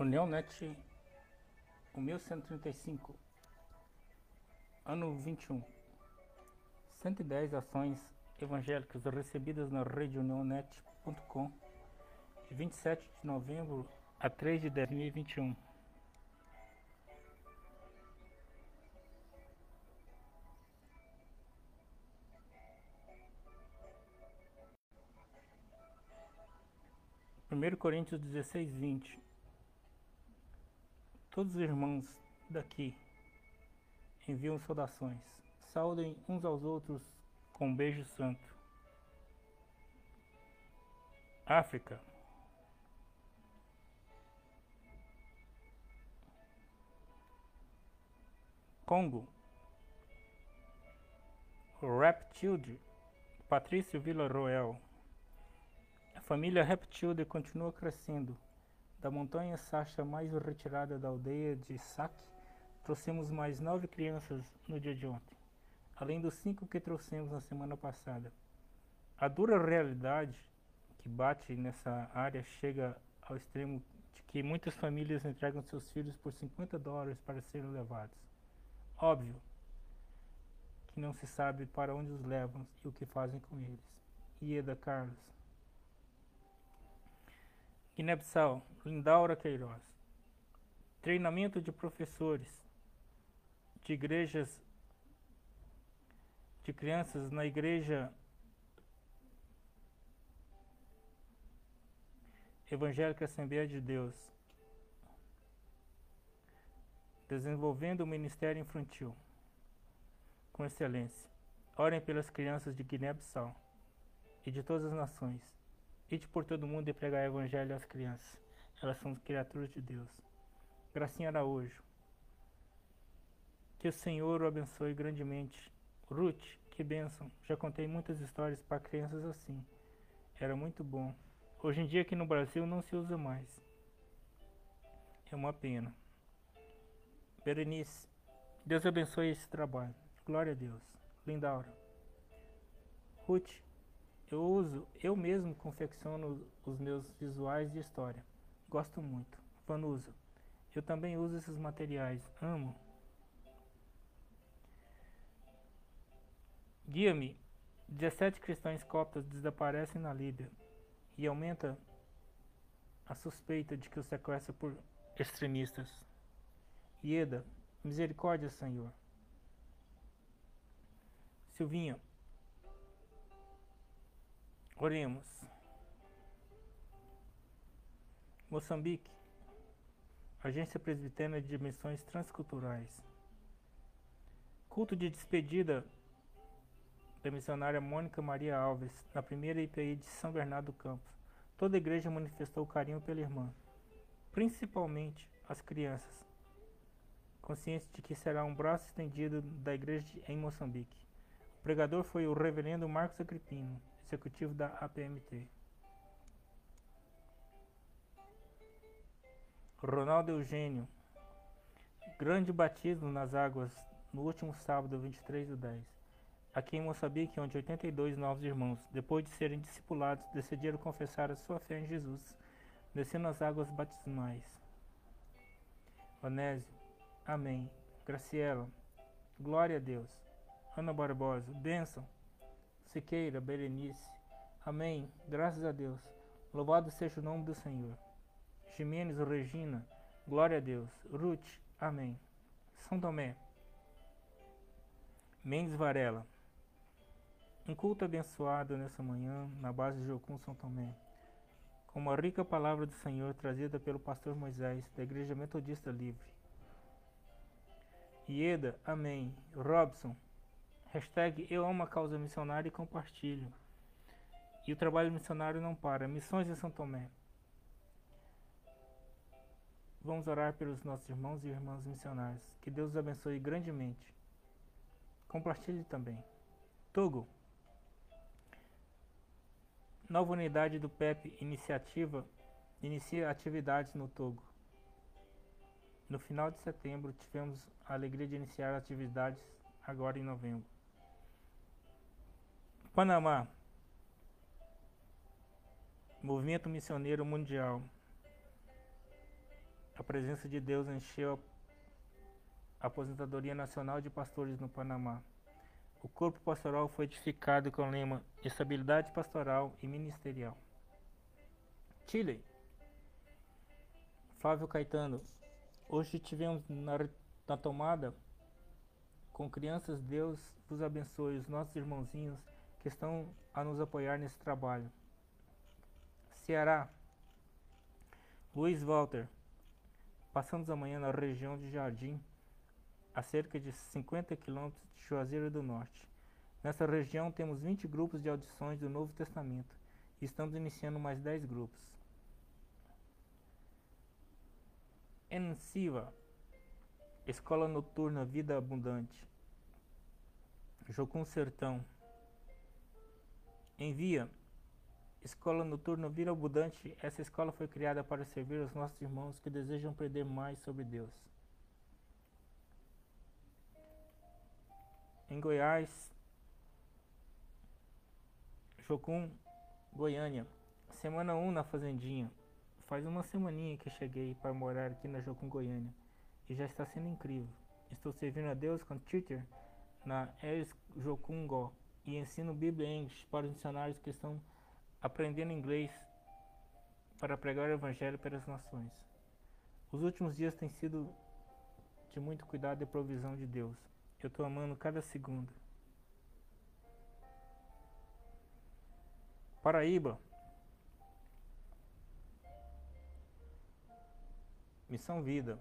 União Net 1135 Ano 21 110 ações evangélicas recebidas na rede unionet.com de 27 de novembro a 3 de 2021 1 Coríntios 16, 20 Todos os irmãos daqui enviam saudações. Saudem uns aos outros com um beijo santo. África. Congo. Reptilde. Patrício Villarroel. A família Reptilde continua crescendo. Da montanha Sacha mais retirada da aldeia de Saque, trouxemos mais nove crianças no dia de ontem, além dos cinco que trouxemos na semana passada. A dura realidade que bate nessa área chega ao extremo de que muitas famílias entregam seus filhos por 50 dólares para serem levados. Óbvio que não se sabe para onde os levam e o que fazem com eles. Ieda Carlos Guiné-Bissau, Lindaura Queiroz. Treinamento de professores de igrejas de crianças na igreja Evangélica Assembleia de Deus. Desenvolvendo o ministério infantil com excelência. Orem pelas crianças de Guiné-Bissau e de todas as nações Ide por todo mundo e pregar o evangelho às crianças. Elas são criaturas de Deus. Gracinha Araújo. Que o Senhor o abençoe grandemente. Ruth, que bênção. Já contei muitas histórias para crianças assim. Era muito bom. Hoje em dia aqui no Brasil não se usa mais. É uma pena. Berenice, Deus abençoe esse trabalho. Glória a Deus. Lindaura. Ruth, eu uso, eu mesmo confecciono os meus visuais de história. Gosto muito. Vanusa. Eu também uso esses materiais. Amo. Guia-me. 17 cristãos coptas desaparecem na Líbia e aumenta a suspeita de que o sequestro é por extremistas. Ieda, misericórdia, Senhor. Silvinha, Oremos. Moçambique, Agência Presbiteriana de Missões Transculturais. Culto de despedida da missionária Mônica Maria Alves, na primeira IPI de São Bernardo do Campo. Toda a igreja manifestou carinho pela irmã, principalmente as crianças, conscientes de que será um braço estendido da igreja em Moçambique. O pregador foi o reverendo Marcos Agripino executivo da APMT. Ronaldo Eugênio. Grande batismo nas águas no último sábado, 23 do 10. Aqui em Moçambique, onde 82 novos irmãos, depois de serem discipulados, decidiram confessar a sua fé em Jesus, descendo as águas batismais. Onésio. Amém. Graciela. Glória a Deus. Ana Barbosa. Bênção. Siqueira, Berenice. Amém. Graças a Deus. Louvado seja o nome do Senhor. Ximenes, Regina. Glória a Deus. Ruth. Amém. São Tomé. Mendes Varela. Um culto abençoado nessa manhã na base de Jocum São Tomé. Com uma rica palavra do Senhor trazida pelo pastor Moisés da Igreja Metodista Livre. Ieda, amém. Robson, Hashtag eu amo a causa missionária e compartilho. E o trabalho missionário não para. Missões em São Tomé. Vamos orar pelos nossos irmãos e irmãs missionários. Que Deus os abençoe grandemente. Compartilhe também. Togo. Nova unidade do PEP Iniciativa inicia atividades no Togo. No final de setembro, tivemos a alegria de iniciar atividades agora em novembro. Panamá. Movimento Missioneiro Mundial. A presença de Deus encheu a aposentadoria nacional de pastores no Panamá. O corpo pastoral foi edificado com o lema Estabilidade Pastoral e Ministerial. Chile. Flávio Caetano. Hoje tivemos na, na tomada com crianças. Deus vos abençoe, os nossos irmãozinhos que estão a nos apoiar nesse trabalho. Ceará. Luiz Walter. Passamos amanhã na região de Jardim a cerca de 50 quilômetros de Juazeiro do Norte. Nessa região temos 20 grupos de audições do Novo Testamento e estamos iniciando mais 10 grupos. Ensiva, Escola Noturna Vida Abundante. Jocum Sertão. Envia, Escola Noturna Vida Abundante. Essa escola foi criada para servir os nossos irmãos que desejam aprender mais sobre Deus. em Goiás, Jocum, Goiânia. Semana 1 na Fazendinha. Faz uma semaninha que cheguei para morar aqui na Jocum, Goiânia. E já está sendo incrível. Estou servindo a Deus com teacher na Eres Jocum e ensino Bíblia English para os missionários que estão aprendendo inglês para pregar o Evangelho para as nações. Os últimos dias têm sido de muito cuidado e provisão de Deus. Eu tô amando cada segundo. Paraíba. Missão Vida.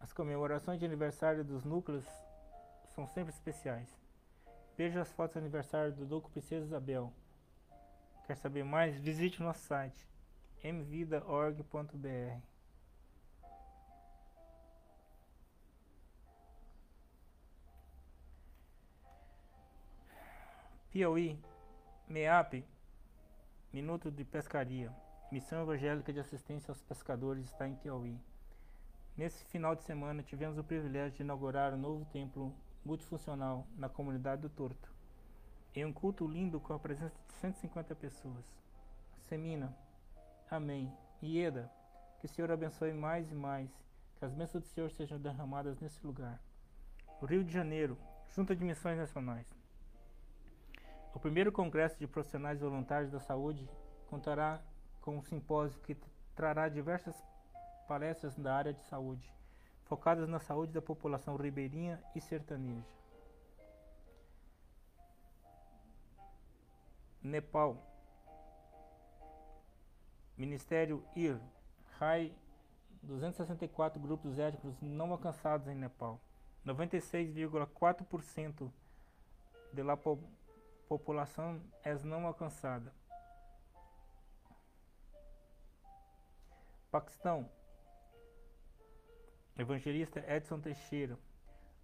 As comemorações de aniversário dos núcleos são sempre especiais. Veja as fotos de aniversário do Duque Princesa Isabel. Quer saber mais? Visite nosso site mvida.org.br. Piauí, MEAP, Minuto de Pescaria. Missão Evangélica de Assistência aos Pescadores está em Piauí. Nesse final de semana tivemos o privilégio de inaugurar um novo templo multifuncional na comunidade do Torto. Em um culto lindo com a presença de 150 pessoas. Semina, Amém. Ieda, que o Senhor abençoe mais e mais, que as bênçãos do Senhor sejam derramadas nesse lugar. Rio de Janeiro, Junta de Missões Nacionais. O primeiro Congresso de Profissionais Voluntários da Saúde contará com um simpósio que trará diversas palestras da área de saúde, focadas na saúde da população ribeirinha e sertaneja. Nepal Ministério IR RAI 264 grupos étnicos não alcançados em Nepal. 96,4% de la população é não alcançada. Paquistão. Evangelista Edson Teixeira.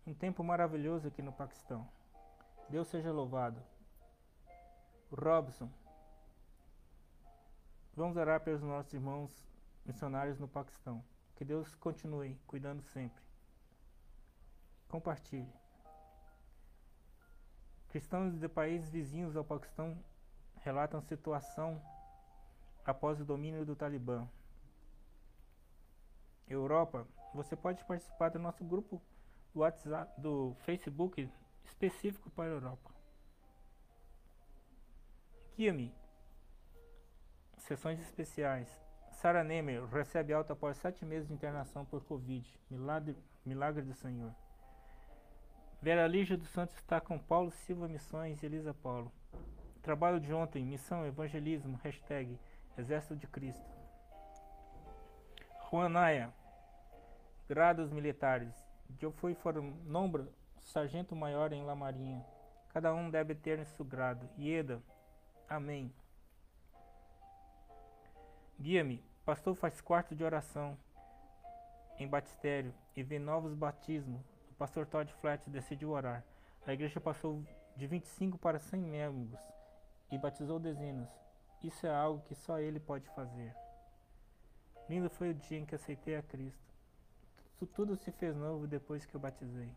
Um tempo maravilhoso aqui no Paquistão. Deus seja louvado. Robson. Vamos orar pelos nossos irmãos missionários no Paquistão. Que Deus continue cuidando sempre. Compartilhe. Cristãos de países vizinhos ao Paquistão relatam situação após o domínio do Talibã. Europa, você pode participar do nosso grupo do WhatsApp, do Facebook específico para a Europa. Guia-me. Sessões especiais. Sarah Nemer recebe alta após sete meses de internação por Covid. Milagre, milagre do Senhor. Vera Lígia dos Santos está com Paulo Silva Missões e Elisa Paulo. Trabalho de ontem, missão, evangelismo, hashtag Exército de Cristo. Juan Naya, grados militares. Eu fui for nombra sargento maior em La Marinha. Cada um deve ter seu grado. Ieda, amém. Guia-me, pastor faz quarto de oração em batistério e vê novos batismos pastor Todd Flat decidiu orar. A igreja passou de 25 para 100 membros e batizou dezenas. Isso é algo que só ele pode fazer. Lindo foi o dia em que aceitei a Cristo. Tudo se fez novo depois que eu batizei.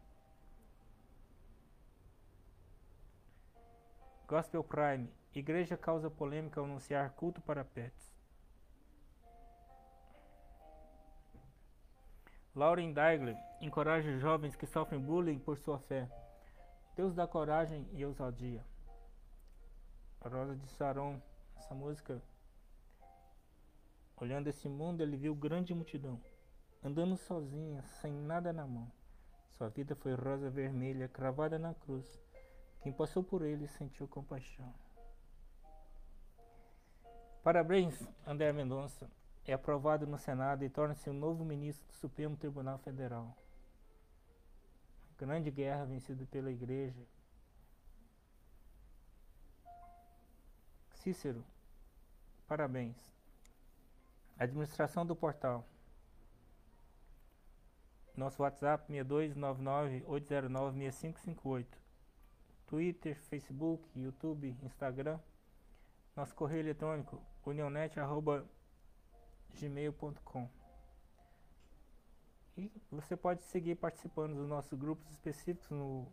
Gospel Prime. Igreja causa polêmica ao anunciar culto para pets. Lauren Daigle encoraja jovens que sofrem bullying por sua fé. Deus dá coragem e ousadia. Rosa de Saron, essa música. Olhando esse mundo, ele viu grande multidão, andando sozinha, sem nada na mão. Sua vida foi rosa vermelha, cravada na cruz. Quem passou por ele sentiu compaixão. Parabéns, André Mendonça. É aprovado no Senado e torna-se o novo ministro do Supremo Tribunal Federal. Grande guerra vencida pela Igreja. Cícero, parabéns. Administração do portal. Nosso WhatsApp 6299-809-6558. Twitter, Facebook, YouTube, Instagram. Nosso correio eletrônico unionet.gmail.com E você pode seguir participando dos nossos grupos específicos no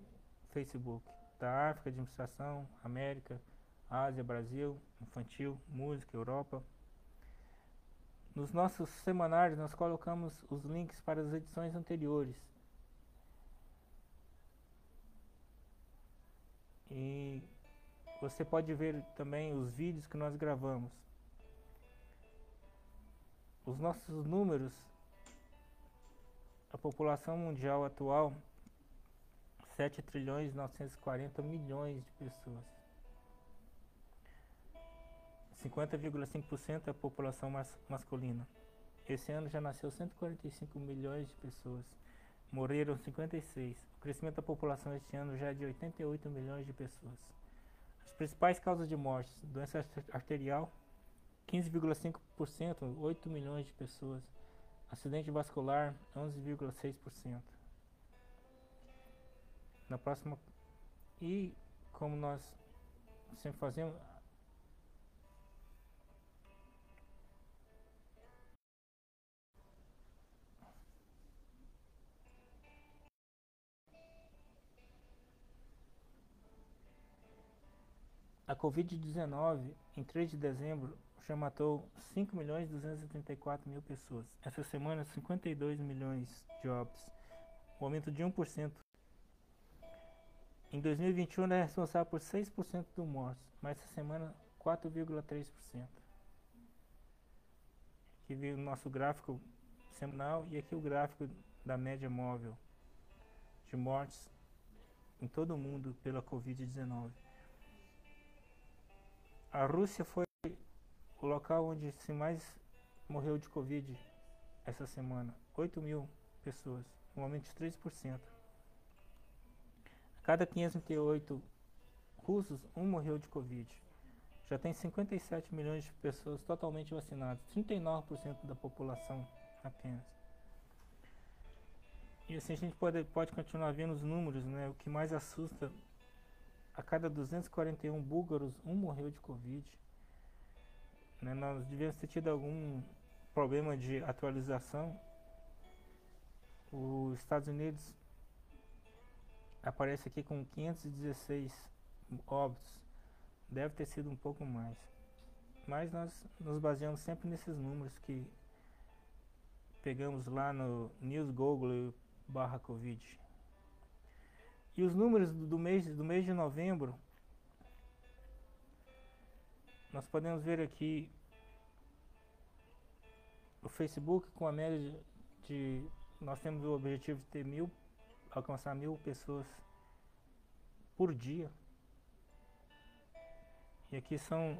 Facebook. Da África, Administração, América, Ásia, Brasil, Infantil, Música, Europa. Nos nossos semanários nós colocamos os links para as edições anteriores. E você pode ver também os vídeos que nós gravamos. Os nossos números, a população mundial atual, 7 trilhões 940 milhões de pessoas. 50,5% é a população mas masculina. Esse ano já nasceu 145 milhões de pessoas. Morreram 56. O crescimento da população este ano já é de 88 milhões de pessoas. As principais causas de mortes: doença arterial, 15,5%, 8 milhões de pessoas. Acidente vascular, 11,6%. Na próxima. E como nós sempre fazemos, Covid-19, em 3 de dezembro, já matou 5 milhões 234 mil pessoas. Essa semana, 52 milhões de óbitos, um aumento de 1%. Em 2021, é responsável por 6% dos mortos, mas essa semana, 4,3%. Aqui veio o nosso gráfico semanal e aqui o gráfico da média móvel de mortes em todo o mundo pela Covid-19. A Rússia foi o local onde se mais morreu de Covid essa semana. 8 mil pessoas, um aumento de 3%. A cada 538 russos, um morreu de Covid. Já tem 57 milhões de pessoas totalmente vacinadas, 39% da população apenas. E assim a gente pode, pode continuar vendo os números, né? O que mais assusta a cada 241 búlgaros, um morreu de Covid. Né, nós devíamos ter tido algum problema de atualização. Os Estados Unidos aparece aqui com 516 óbitos. Deve ter sido um pouco mais. Mas nós nos baseamos sempre nesses números que pegamos lá no News Google barra Covid. E os números do mês, do mês de novembro, nós podemos ver aqui o Facebook com a média de, nós temos o objetivo de ter mil, alcançar mil pessoas por dia. E aqui são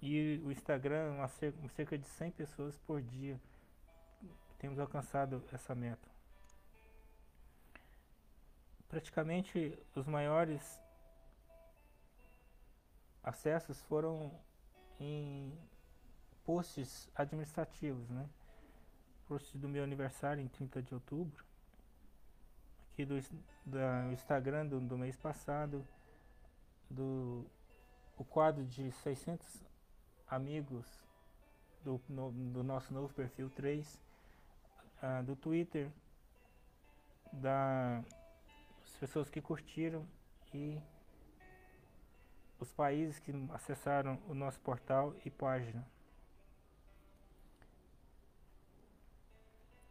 e o Instagram cerca de 100 pessoas por dia. Temos alcançado essa meta praticamente os maiores acessos foram em posts administrativos, né? Posts do meu aniversário em 30 de outubro, aqui do, do Instagram do, do, mês passado, do o quadro de 600 amigos do, no, do nosso novo perfil 3, uh, ah, do Twitter, da pessoas que curtiram e os países que acessaram o nosso portal e página.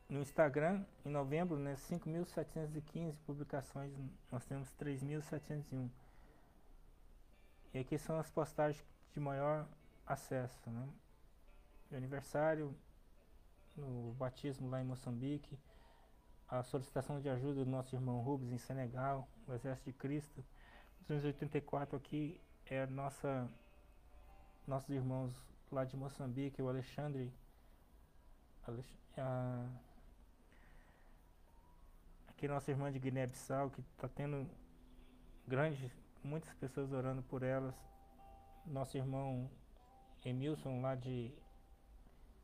No Instagram, em novembro, né, 5.715 publicações, nós temos 3.701. E aqui são as postagens de maior acesso, né? Aniversário, no batismo lá em Moçambique, a solicitação de ajuda do nosso irmão Rubens em Senegal, o Exército de Cristo. 284 aqui é nossa nossos irmãos lá de Moçambique, o Alexandre, Alex, a, aqui nossa irmã de Guiné-Bissau, que está tendo grandes, muitas pessoas orando por elas. Nosso irmão Emilson lá de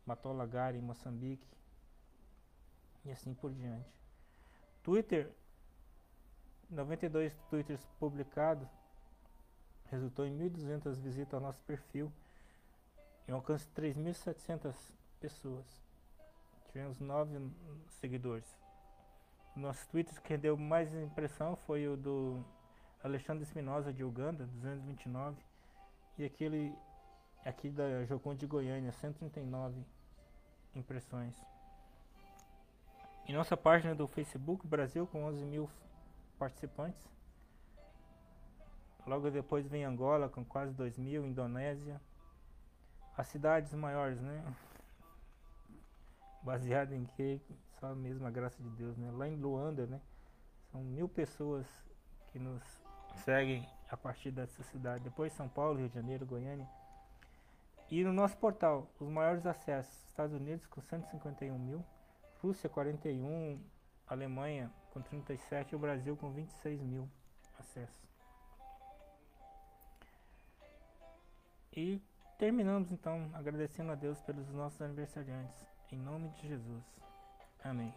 Matolagari, em Moçambique. E assim por diante. Twitter, 92 twitters publicados, resultou em 1.200 visitas ao nosso perfil e alcance de 3.700 pessoas. Tivemos 9 seguidores. Nosso Twitter que deu mais impressão foi o do Alexandre Espinosa de Uganda, 229, e aquele aqui da Jocum de Goiânia, 139 impressões. Em nossa página do Facebook Brasil com 11 mil participantes. Logo depois vem Angola com quase 2 mil, Indonésia. As cidades maiores, né? Baseado em que? Só mesmo a graça de Deus, né? Lá em Luanda, né? São mil pessoas que nos seguem a partir dessa cidade. Depois São Paulo, Rio de Janeiro, Goiânia. E no nosso portal, os maiores acessos, Estados Unidos com 151 mil, Rússia 41, Alemanha com 37 e o Brasil com 26 mil acessos. E terminamos então agradecendo a Deus pelos nossos aniversariantes. Em nome de Jesus. Amém.